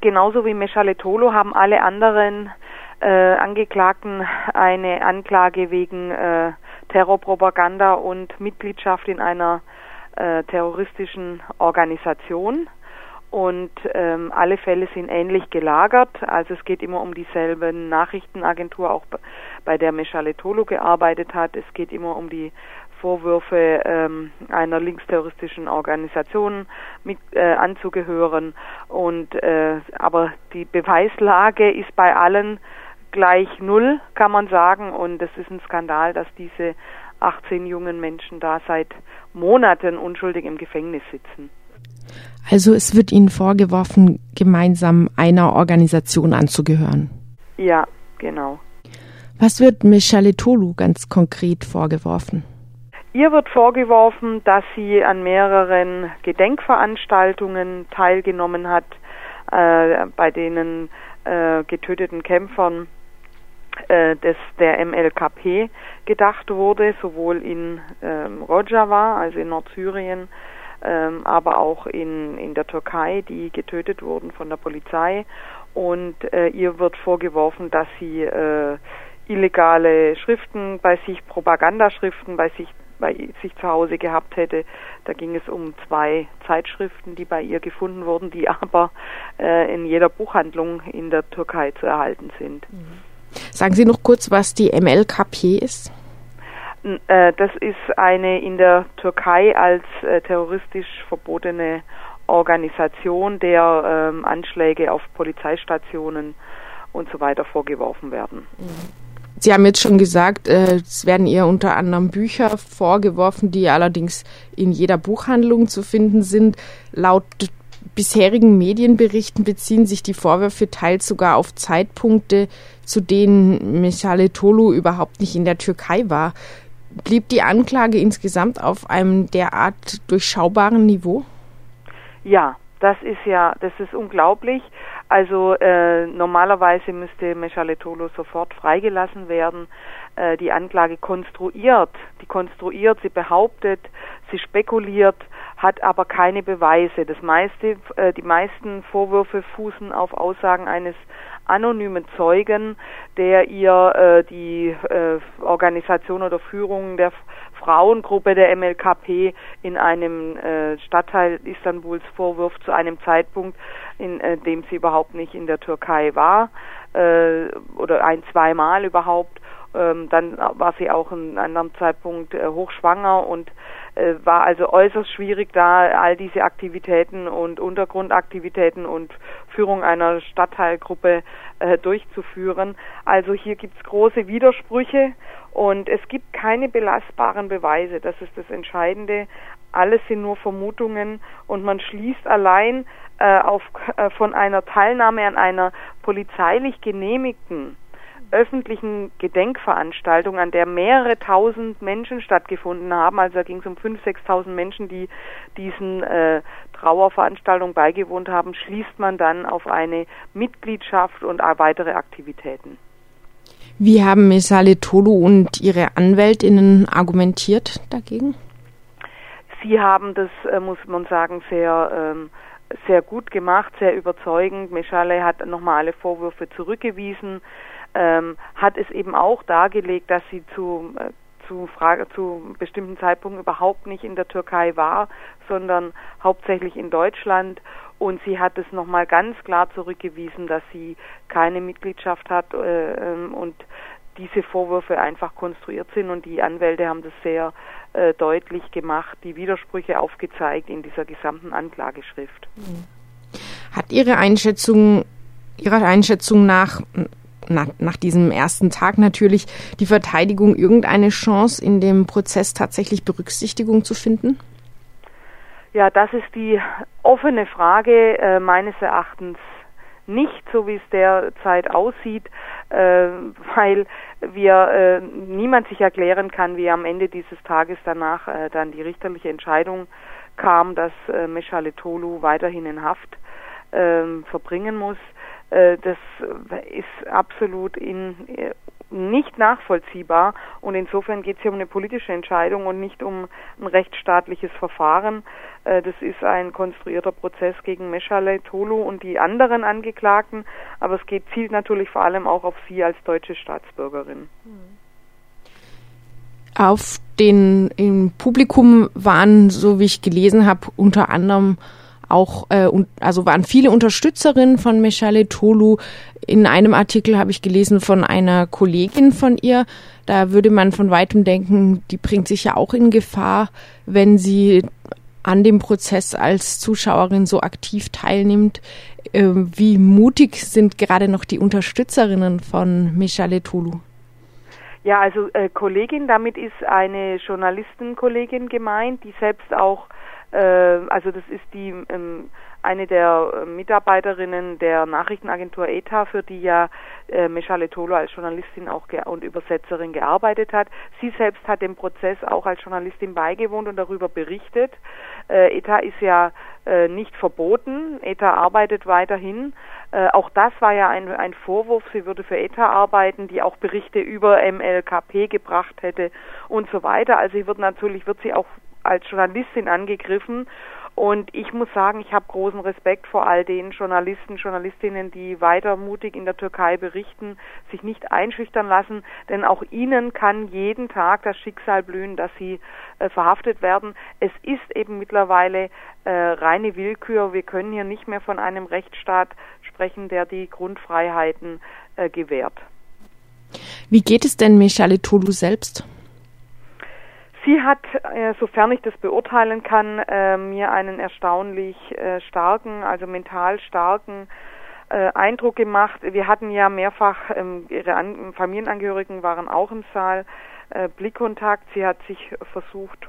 genauso wie Meshale Tolo haben alle anderen äh, Angeklagten eine Anklage wegen äh, Terrorpropaganda und Mitgliedschaft in einer äh, terroristischen Organisation. Und ähm, alle Fälle sind ähnlich gelagert. Also es geht immer um dieselben Nachrichtenagentur, auch bei der Meshale Tolo gearbeitet hat. Es geht immer um die Vorwürfe ähm, einer linksterroristischen Organisation mit äh, anzugehören. Und äh, aber die Beweislage ist bei allen gleich null, kann man sagen. Und es ist ein Skandal, dass diese 18 jungen Menschen da seit Monaten unschuldig im Gefängnis sitzen. Also es wird ihnen vorgeworfen, gemeinsam einer Organisation anzugehören. Ja, genau. Was wird Michelle Tolu ganz konkret vorgeworfen? Ihr wird vorgeworfen, dass sie an mehreren Gedenkveranstaltungen teilgenommen hat, äh, bei denen äh, getöteten Kämpfern äh, des, der MLKP gedacht wurde, sowohl in ähm, Rojava, also in Nordsyrien, ähm, aber auch in, in der Türkei, die getötet wurden von der Polizei. Und äh, ihr wird vorgeworfen, dass sie äh, illegale Schriften bei sich, Propagandaschriften bei sich bei sich zu Hause gehabt hätte. Da ging es um zwei Zeitschriften, die bei ihr gefunden wurden, die aber äh, in jeder Buchhandlung in der Türkei zu erhalten sind. Sagen Sie noch kurz, was die MLKP ist? Äh, das ist eine in der Türkei als äh, terroristisch verbotene Organisation, der ähm, Anschläge auf Polizeistationen und so weiter vorgeworfen werden. Sie haben jetzt schon gesagt, äh, es werden ihr unter anderem Bücher vorgeworfen, die allerdings in jeder Buchhandlung zu finden sind. Laut bisherigen Medienberichten beziehen sich die Vorwürfe teils sogar auf Zeitpunkte, zu denen Michale Tolu überhaupt nicht in der Türkei war. Blieb die Anklage insgesamt auf einem derart durchschaubaren Niveau? Ja, das ist ja, das ist unglaublich. Also äh, normalerweise müsste Meshale Tolo sofort freigelassen werden. Äh, die Anklage konstruiert, die konstruiert, sie behauptet, sie spekuliert, hat aber keine Beweise. Das meiste, äh, die meisten Vorwürfe fußen auf Aussagen eines anonymen Zeugen, der ihr äh, die äh, Organisation oder Führung der Frauengruppe der MLKP in einem äh, Stadtteil Istanbuls vorwirft zu einem Zeitpunkt, in äh, dem sie überhaupt nicht in der Türkei war äh, oder ein, zweimal überhaupt. Ähm, dann war sie auch in einem anderen Zeitpunkt äh, hochschwanger und äh, war also äußerst schwierig, da all diese Aktivitäten und Untergrundaktivitäten und Führung einer Stadtteilgruppe äh, durchzuführen. Also hier gibt es große Widersprüche und es gibt keine belastbaren Beweise. Das ist das Entscheidende. Alles sind nur Vermutungen und man schließt allein äh, auf, äh, von einer Teilnahme an einer polizeilich genehmigten öffentlichen Gedenkveranstaltung, an der mehrere tausend Menschen stattgefunden haben. Also da ging es um fünf, sechstausend Menschen, die diesen äh, Trauerveranstaltungen beigewohnt haben, schließt man dann auf eine Mitgliedschaft und weitere Aktivitäten. Wie haben Mesale Tolu und ihre Anwältinnen argumentiert dagegen? Sie haben das, äh, muss man sagen, sehr ähm, sehr gut gemacht, sehr überzeugend. Meschale hat nochmal alle Vorwürfe zurückgewiesen ähm, hat es eben auch dargelegt, dass sie zu äh, zu, Frage, zu bestimmten Zeitpunkten überhaupt nicht in der Türkei war, sondern hauptsächlich in Deutschland. Und sie hat es nochmal ganz klar zurückgewiesen, dass sie keine Mitgliedschaft hat äh, ähm, und diese Vorwürfe einfach konstruiert sind. Und die Anwälte haben das sehr äh, deutlich gemacht, die Widersprüche aufgezeigt in dieser gesamten Anklageschrift. Hat Ihre Einschätzung Ihrer Einschätzung nach nach, nach diesem ersten Tag natürlich die Verteidigung irgendeine Chance, in dem Prozess tatsächlich Berücksichtigung zu finden? Ja, das ist die offene Frage äh, meines Erachtens nicht, so wie es derzeit aussieht, äh, weil wir äh, niemand sich erklären kann, wie am Ende dieses Tages danach äh, dann die richterliche Entscheidung kam, dass äh, Meshale Tolu weiterhin in Haft äh, verbringen muss. Äh, das ist absolut in, nicht nachvollziehbar. Und insofern geht es hier um eine politische Entscheidung und nicht um ein rechtsstaatliches Verfahren. Äh, das ist ein konstruierter Prozess gegen Meshale Tolu und die anderen Angeklagten, aber es geht, zielt natürlich vor allem auch auf sie als deutsche Staatsbürgerin. Auf den im Publikum waren, so wie ich gelesen habe, unter anderem auch, äh, also waren viele Unterstützerinnen von Meshale Tolu. In einem Artikel habe ich gelesen von einer Kollegin von ihr. Da würde man von weitem denken, die bringt sich ja auch in Gefahr, wenn sie an dem Prozess als Zuschauerin so aktiv teilnimmt. Äh, wie mutig sind gerade noch die Unterstützerinnen von Meshale Tolu? Ja, also äh, Kollegin, damit ist eine Journalistenkollegin gemeint, die selbst auch also das ist die ähm, eine der äh, Mitarbeiterinnen der Nachrichtenagentur ETA, für die ja äh, Meshale Tolo als Journalistin auch und Übersetzerin gearbeitet hat. Sie selbst hat dem Prozess auch als Journalistin beigewohnt und darüber berichtet. Äh, ETA ist ja äh, nicht verboten. ETA arbeitet weiterhin. Äh, auch das war ja ein, ein Vorwurf. Sie würde für ETA arbeiten, die auch Berichte über MLKP gebracht hätte und so weiter. Also sie wird natürlich wird sie auch als Journalistin angegriffen. Und ich muss sagen, ich habe großen Respekt vor all den Journalisten, Journalistinnen, die weiter mutig in der Türkei berichten, sich nicht einschüchtern lassen, denn auch ihnen kann jeden Tag das Schicksal blühen, dass sie äh, verhaftet werden. Es ist eben mittlerweile äh, reine Willkür. Wir können hier nicht mehr von einem Rechtsstaat sprechen, der die Grundfreiheiten äh, gewährt. Wie geht es denn Meshale Tolu selbst? Sie hat, äh, sofern ich das beurteilen kann, äh, mir einen erstaunlich äh, starken, also mental starken Eindruck gemacht. Wir hatten ja mehrfach, ähm, ihre An Familienangehörigen waren auch im Saal, Blickkontakt. Sie hat sich versucht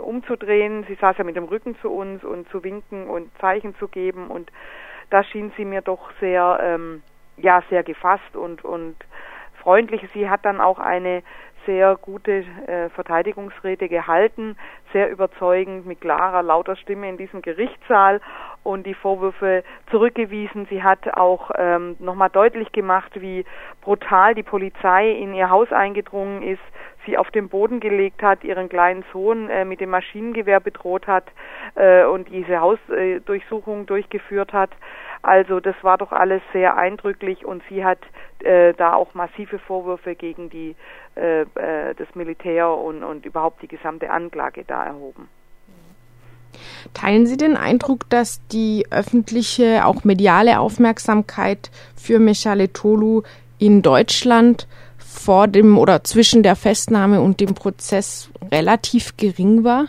umzudrehen. Sie saß ja mit dem Rücken zu uns und zu winken und Zeichen zu geben und da schien sie mir doch sehr, ähm, ja, sehr gefasst und, und freundlich. Sie hat dann auch eine sehr gute äh, Verteidigungsrede gehalten, sehr überzeugend mit klarer, lauter Stimme in diesem Gerichtssaal und die Vorwürfe zurückgewiesen. Sie hat auch ähm, nochmal deutlich gemacht, wie brutal die Polizei in ihr Haus eingedrungen ist, sie auf den Boden gelegt hat, ihren kleinen Sohn äh, mit dem Maschinengewehr bedroht hat äh, und diese Hausdurchsuchung äh, durchgeführt hat. Also das war doch alles sehr eindrücklich und sie hat äh, da auch massive Vorwürfe gegen die äh, äh, das Militär und, und überhaupt die gesamte Anklage da erhoben. Teilen Sie den Eindruck, dass die öffentliche, auch mediale Aufmerksamkeit für Meshale Tolu in Deutschland vor dem oder zwischen der Festnahme und dem Prozess relativ gering war?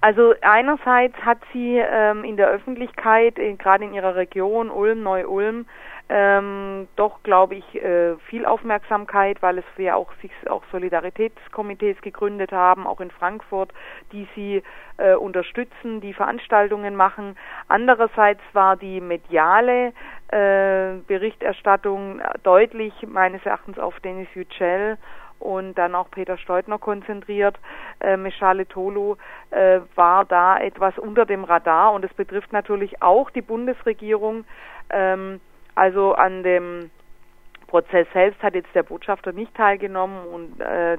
Also einerseits hat sie ähm, in der Öffentlichkeit, äh, gerade in ihrer Region Ulm, Neu-Ulm, ähm, doch, glaube ich, äh, viel Aufmerksamkeit, weil es wir auch sich auch Solidaritätskomitees gegründet haben, auch in Frankfurt, die sie äh, unterstützen, die Veranstaltungen machen. Andererseits war die mediale äh, Berichterstattung deutlich meines Erachtens auf Denis Yücel und dann auch Peter Steutner konzentriert. Äh, Meshale Tolu äh, war da etwas unter dem Radar und es betrifft natürlich auch die Bundesregierung. Ähm, also an dem Prozess selbst hat jetzt der Botschafter nicht teilgenommen und äh,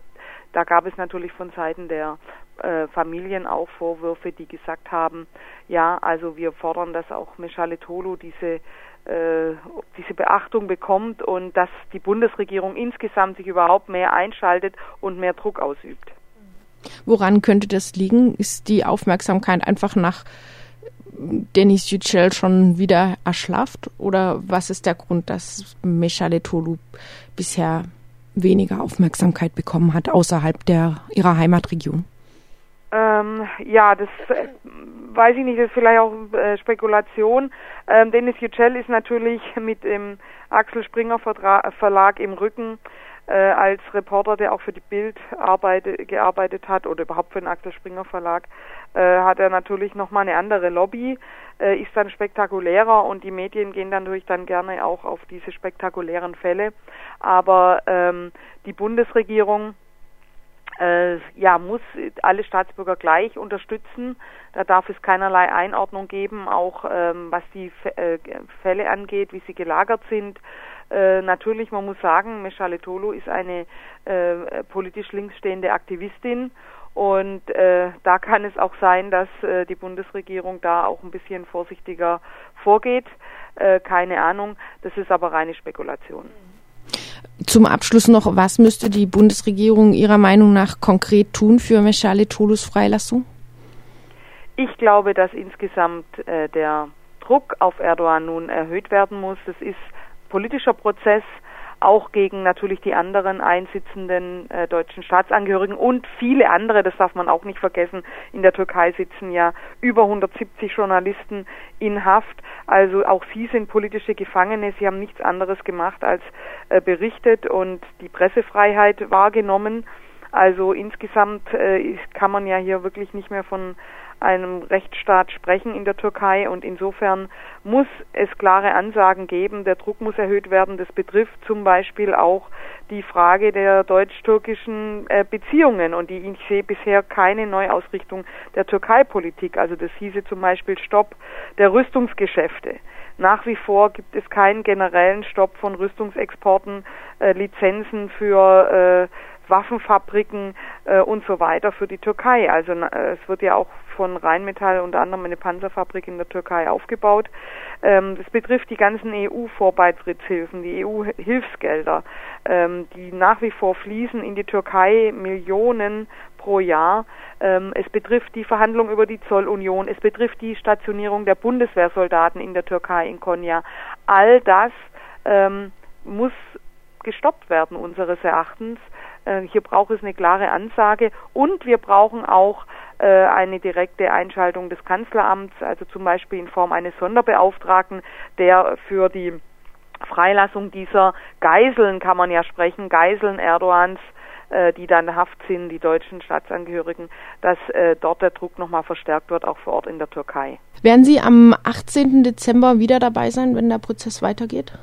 da gab es natürlich von Seiten der äh, Familien auch Vorwürfe, die gesagt haben, ja, also wir fordern, dass auch Meshale Tolu diese äh, diese Beachtung bekommt und dass die Bundesregierung insgesamt sich überhaupt mehr einschaltet und mehr Druck ausübt. Woran könnte das liegen? Ist die Aufmerksamkeit einfach nach Denis Yücel schon wieder erschlafft? Oder was ist der Grund, dass Meshale Tolu bisher weniger Aufmerksamkeit bekommen hat außerhalb der ihrer Heimatregion? Ähm, ja, das äh, weiß ich nicht, das ist vielleicht auch äh, Spekulation. Ähm, Dennis Yücel ist natürlich mit dem Axel Springer Vertra Verlag im Rücken äh, als Reporter, der auch für die Bild arbeite, gearbeitet hat oder überhaupt für den Axel Springer Verlag, hat er natürlich nochmal eine andere Lobby, äh, ist dann spektakulärer und die Medien gehen dann natürlich dann gerne auch auf diese spektakulären Fälle. Aber ähm, die Bundesregierung äh, ja, muss alle Staatsbürger gleich unterstützen. Da darf es keinerlei Einordnung geben, auch ähm, was die äh, Fälle angeht, wie sie gelagert sind. Äh, natürlich, man muss sagen, Meshale Tolu ist eine äh, politisch links stehende Aktivistin und äh, da kann es auch sein, dass äh, die Bundesregierung da auch ein bisschen vorsichtiger vorgeht. Äh, keine Ahnung, das ist aber reine Spekulation. Zum Abschluss noch, was müsste die Bundesregierung Ihrer Meinung nach konkret tun für Meshale Tolus Freilassung? Ich glaube, dass insgesamt äh, der Druck auf Erdogan nun erhöht werden muss. Das ist politischer Prozess auch gegen natürlich die anderen einsitzenden äh, deutschen Staatsangehörigen und viele andere, das darf man auch nicht vergessen. In der Türkei sitzen ja über 170 Journalisten in Haft. Also auch sie sind politische Gefangene. Sie haben nichts anderes gemacht als äh, berichtet und die Pressefreiheit wahrgenommen. Also insgesamt äh, kann man ja hier wirklich nicht mehr von einem Rechtsstaat sprechen in der Türkei und insofern muss es klare Ansagen geben, der Druck muss erhöht werden. Das betrifft zum Beispiel auch die Frage der deutsch-türkischen äh, Beziehungen und die, ich sehe bisher keine Neuausrichtung der Türkei-Politik. Also das hieße zum Beispiel Stopp der Rüstungsgeschäfte. Nach wie vor gibt es keinen generellen Stopp von Rüstungsexporten, äh, Lizenzen für äh, Waffenfabriken äh, und so weiter für die Türkei. Also äh, es wird ja auch von Rheinmetall unter anderem eine Panzerfabrik in der Türkei aufgebaut. Ähm, das betrifft die ganzen EU-Vorbeitrittshilfen, die EU-Hilfsgelder, ähm, die nach wie vor fließen in die Türkei, Millionen pro Jahr. Ähm, es betrifft die Verhandlung über die Zollunion, es betrifft die Stationierung der Bundeswehrsoldaten in der Türkei, in Konya. All das ähm, muss gestoppt werden, unseres Erachtens. Äh, hier braucht es eine klare Ansage und wir brauchen auch äh, eine direkte Einschaltung des Kanzleramts, also zum Beispiel in Form eines Sonderbeauftragten, der für die Freilassung dieser Geiseln, kann man ja sprechen, Geiseln Erdogans, äh, die dann Haft sind, die deutschen Staatsangehörigen, dass dort der Druck nochmal verstärkt wird, auch vor Ort in der Türkei. Werden Sie am 18. Dezember wieder dabei sein, wenn der Prozess weitergeht?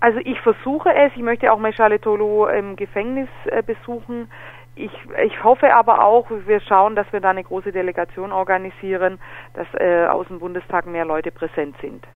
Also ich versuche es. Ich möchte auch Meshale Tolu im Gefängnis äh, besuchen. Ich, ich hoffe aber auch, wir schauen, dass wir da eine große Delegation organisieren, dass äh, aus dem Bundestag mehr Leute präsent sind.